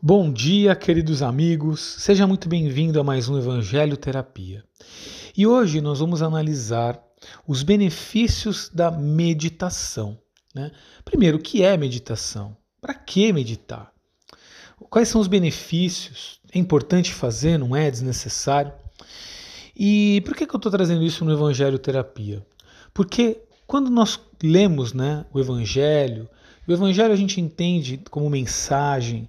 Bom dia, queridos amigos. Seja muito bem-vindo a mais um Evangelho Terapia. E hoje nós vamos analisar os benefícios da meditação. Né? Primeiro, o que é meditação? Para que meditar? Quais são os benefícios? É importante fazer, não é? desnecessário? E por que, que eu estou trazendo isso no Evangelho Terapia? Porque quando nós lemos né, o Evangelho, o Evangelho a gente entende como mensagem,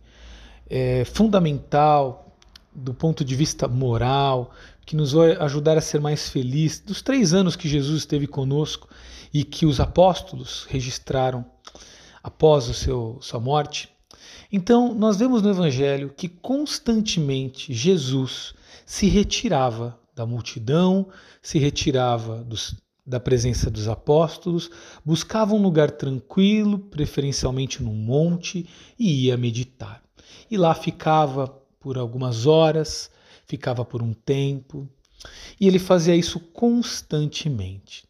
é, fundamental do ponto de vista moral, que nos vai ajudar a ser mais feliz. Dos três anos que Jesus esteve conosco e que os apóstolos registraram após o seu, sua morte. Então, nós vemos no Evangelho que constantemente Jesus se retirava da multidão, se retirava dos, da presença dos apóstolos, buscava um lugar tranquilo, preferencialmente num monte, e ia meditar e lá ficava por algumas horas, ficava por um tempo, e ele fazia isso constantemente.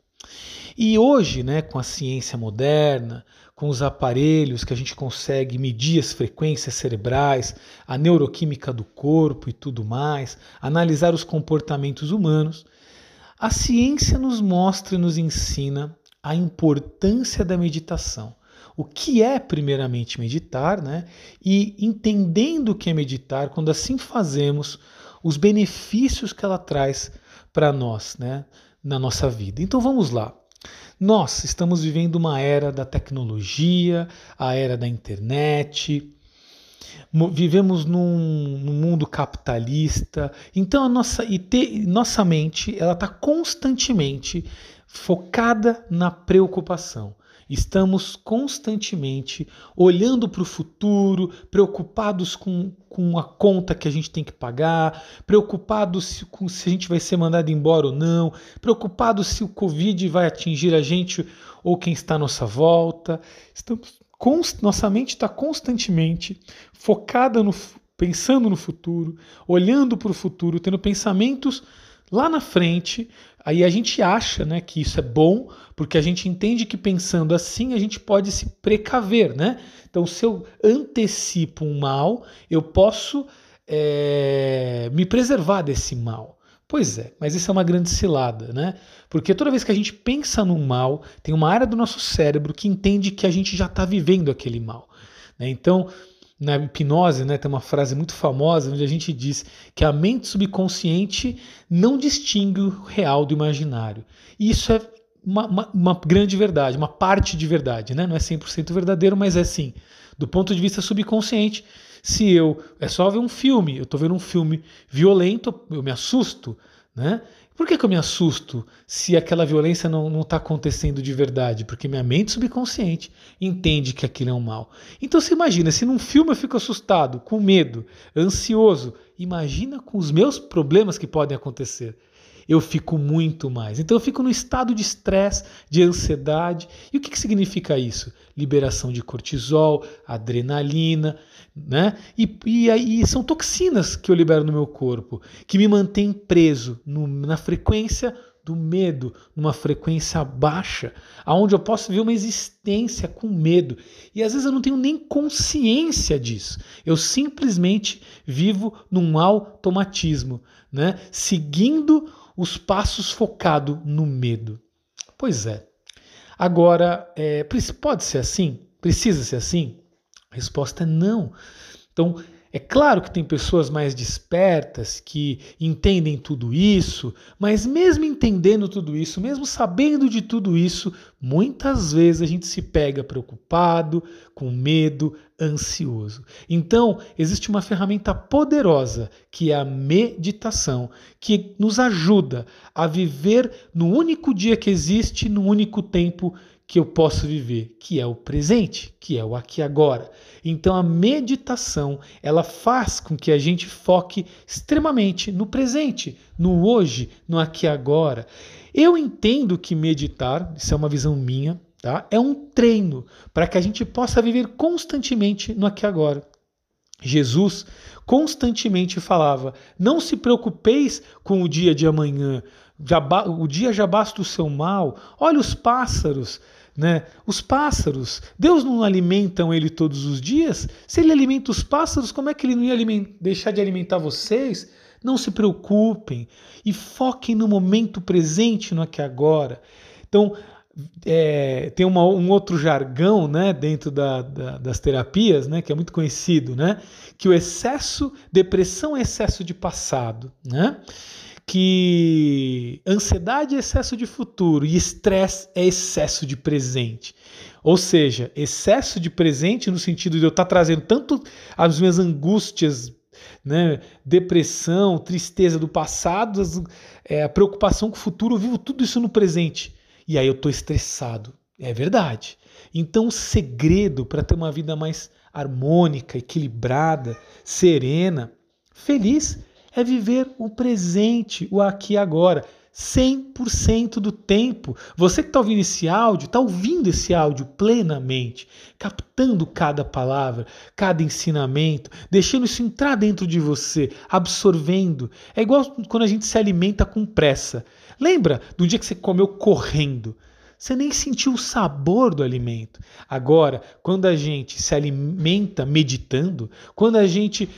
E hoje, né, com a ciência moderna, com os aparelhos que a gente consegue medir as frequências cerebrais, a neuroquímica do corpo e tudo mais, analisar os comportamentos humanos, a ciência nos mostra e nos ensina a importância da meditação o que é primeiramente meditar, né? E entendendo o que é meditar, quando assim fazemos, os benefícios que ela traz para nós, né? Na nossa vida. Então vamos lá. Nós estamos vivendo uma era da tecnologia, a era da internet, vivemos num, num, mundo capitalista, então a nossa, te, nossa mente ela está constantemente focada na preocupação. Estamos constantemente olhando para o futuro, preocupados com, com a conta que a gente tem que pagar, preocupados se, com se a gente vai ser mandado embora ou não, preocupados se o Covid vai atingir a gente ou quem está à nossa volta. Estamos, const, nossa mente está constantemente focada no pensando no futuro, olhando para o futuro, tendo pensamentos lá na frente Aí a gente acha né, que isso é bom, porque a gente entende que pensando assim a gente pode se precaver. Né? Então, se eu antecipo um mal, eu posso é, me preservar desse mal. Pois é, mas isso é uma grande cilada, né? Porque toda vez que a gente pensa num mal, tem uma área do nosso cérebro que entende que a gente já está vivendo aquele mal. Né? Então, na hipnose, né, tem uma frase muito famosa onde a gente diz que a mente subconsciente não distingue o real do imaginário. E isso é uma, uma, uma grande verdade, uma parte de verdade. Né? Não é 100% verdadeiro, mas é sim. Do ponto de vista subconsciente, se eu. É só ver um filme, eu estou vendo um filme violento, eu me assusto. Né? Por que, que eu me assusto se aquela violência não está acontecendo de verdade? Porque minha mente subconsciente entende que aquilo é um mal. Então você imagina, se num filme eu fico assustado, com medo, ansioso, imagina com os meus problemas que podem acontecer eu fico muito mais. Então eu fico no estado de estresse, de ansiedade. E o que, que significa isso? Liberação de cortisol, adrenalina, né? E, e, e, são toxinas que eu libero no meu corpo, que me mantêm preso no, na frequência do medo, numa frequência baixa, aonde eu posso ver uma existência com medo. E às vezes eu não tenho nem consciência disso. Eu simplesmente vivo num automatismo, né? Seguindo os passos focado no medo. Pois é. Agora, é, pode ser assim? Precisa ser assim? A resposta é não. Então, é claro que tem pessoas mais despertas que entendem tudo isso, mas mesmo entendendo tudo isso, mesmo sabendo de tudo isso, muitas vezes a gente se pega preocupado, com medo, ansioso. Então, existe uma ferramenta poderosa que é a meditação, que nos ajuda a viver no único dia que existe, no único tempo que eu posso viver, que é o presente, que é o aqui agora. Então a meditação, ela faz com que a gente foque extremamente no presente, no hoje, no aqui agora. Eu entendo que meditar, isso é uma visão minha, tá? É um treino para que a gente possa viver constantemente no aqui agora. Jesus constantemente falava: Não se preocupeis com o dia de amanhã, o dia já basta o seu mal. Olha os pássaros, Né? Os pássaros, Deus não alimenta ele todos os dias? Se ele alimenta os pássaros, como é que ele não ia deixar de alimentar vocês? Não se preocupem e foquem no momento presente, no aqui agora. Então, é, tem uma, um outro jargão né, dentro da, da, das terapias, né, que é muito conhecido, né, que o excesso, depressão é excesso de passado, né, que ansiedade é excesso de futuro e estresse é excesso de presente. Ou seja, excesso de presente no sentido de eu estar trazendo tanto as minhas angústias, né, depressão, tristeza do passado, é, a preocupação com o futuro, eu vivo tudo isso no presente e aí eu estou estressado. É verdade. Então, o segredo para ter uma vida mais harmônica, equilibrada, serena, feliz, é viver o presente, o aqui e agora. 100% do tempo. Você que está ouvindo esse áudio, está ouvindo esse áudio plenamente, captando cada palavra, cada ensinamento, deixando isso entrar dentro de você, absorvendo. É igual quando a gente se alimenta com pressa. Lembra do dia que você comeu correndo? Você nem sentiu o sabor do alimento. Agora, quando a gente se alimenta meditando, quando a gente.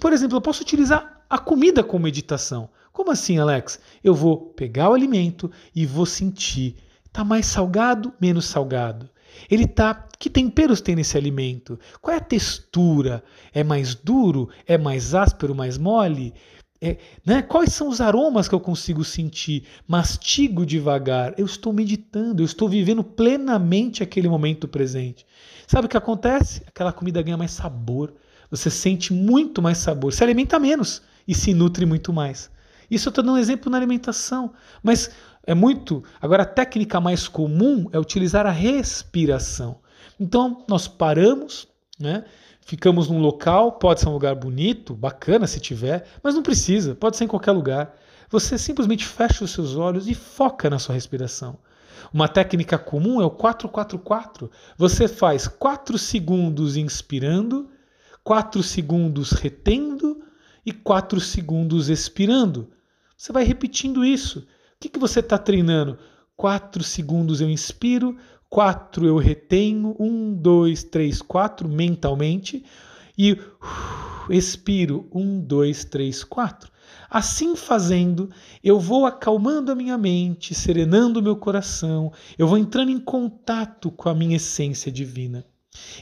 Por exemplo, eu posso utilizar a comida como meditação. Como assim, Alex? Eu vou pegar o alimento e vou sentir. Está mais salgado, menos salgado. Ele tá. Que temperos tem nesse alimento? Qual é a textura? É mais duro? É mais áspero, mais mole? É, né? Quais são os aromas que eu consigo sentir? Mastigo devagar. Eu estou meditando, eu estou vivendo plenamente aquele momento presente. Sabe o que acontece? Aquela comida ganha mais sabor. Você sente muito mais sabor. Se alimenta menos e se nutre muito mais. Isso eu estou dando um exemplo na alimentação. Mas é muito. Agora, a técnica mais comum é utilizar a respiração. Então, nós paramos, né? ficamos num local, pode ser um lugar bonito, bacana se tiver, mas não precisa, pode ser em qualquer lugar. Você simplesmente fecha os seus olhos e foca na sua respiração. Uma técnica comum é o 444. Você faz 4 segundos inspirando, 4 segundos retendo e 4 segundos expirando. Você vai repetindo isso. O que, que você está treinando? 4 segundos eu inspiro, quatro eu retenho, um, dois, três, quatro mentalmente e uh, expiro, um, dois, três, quatro. Assim fazendo, eu vou acalmando a minha mente, serenando o meu coração, eu vou entrando em contato com a minha essência divina.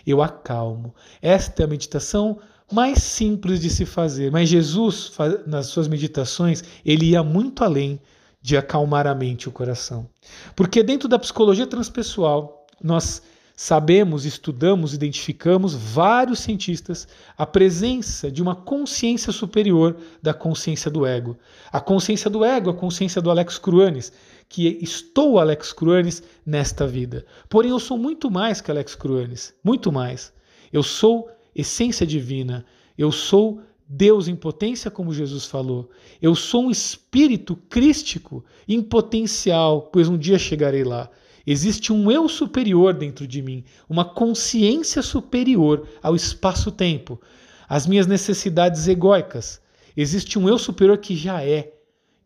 Eu acalmo. Esta é a meditação mais simples de se fazer, mas Jesus, nas suas meditações, ele ia muito além de acalmar a mente e o coração. Porque dentro da psicologia transpessoal, nós sabemos, estudamos, identificamos vários cientistas a presença de uma consciência superior da consciência do ego. A consciência do ego, a consciência do Alex Cruanes, que estou Alex Cruanes nesta vida. Porém, eu sou muito mais que Alex Cruanes, muito mais. Eu sou essência divina, eu sou Deus em potência, como Jesus falou. Eu sou um espírito crístico em potencial, pois um dia chegarei lá. Existe um eu superior dentro de mim, uma consciência superior ao espaço-tempo, às minhas necessidades egóicas. Existe um eu superior que já é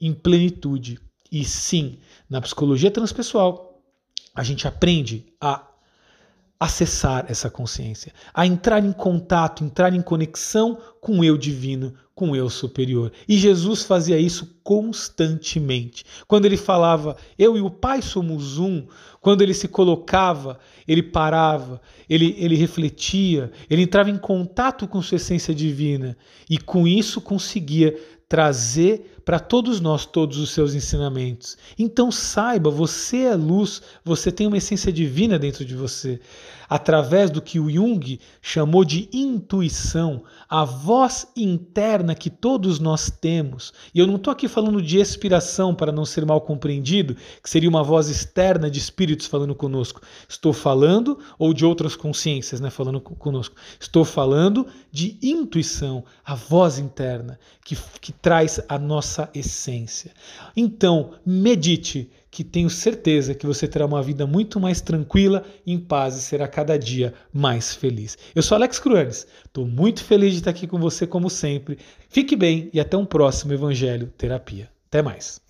em plenitude. E sim, na psicologia transpessoal, a gente aprende a acessar essa consciência, a entrar em contato, entrar em conexão com o eu divino, com o eu superior. E Jesus fazia isso constantemente. Quando ele falava, eu e o Pai somos um, quando ele se colocava, ele parava, ele, ele refletia, ele entrava em contato com sua essência divina e com isso conseguia trazer para todos nós todos os seus ensinamentos. Então saiba, você é luz, você tem uma essência divina dentro de você através do que o Jung chamou de intuição, a voz interna que todos nós temos. E eu não estou aqui falando de expiração para não ser mal compreendido, que seria uma voz externa de espíritos falando conosco. Estou falando, ou de outras consciências né, falando conosco. Estou falando de intuição, a voz interna que, que traz a nossa essência. Então, medite que tenho certeza que você terá uma vida muito mais tranquila, em paz e será cada dia mais feliz. Eu sou Alex Cruanes, estou muito feliz de estar aqui com você como sempre. Fique bem e até um próximo Evangelho Terapia. Até mais.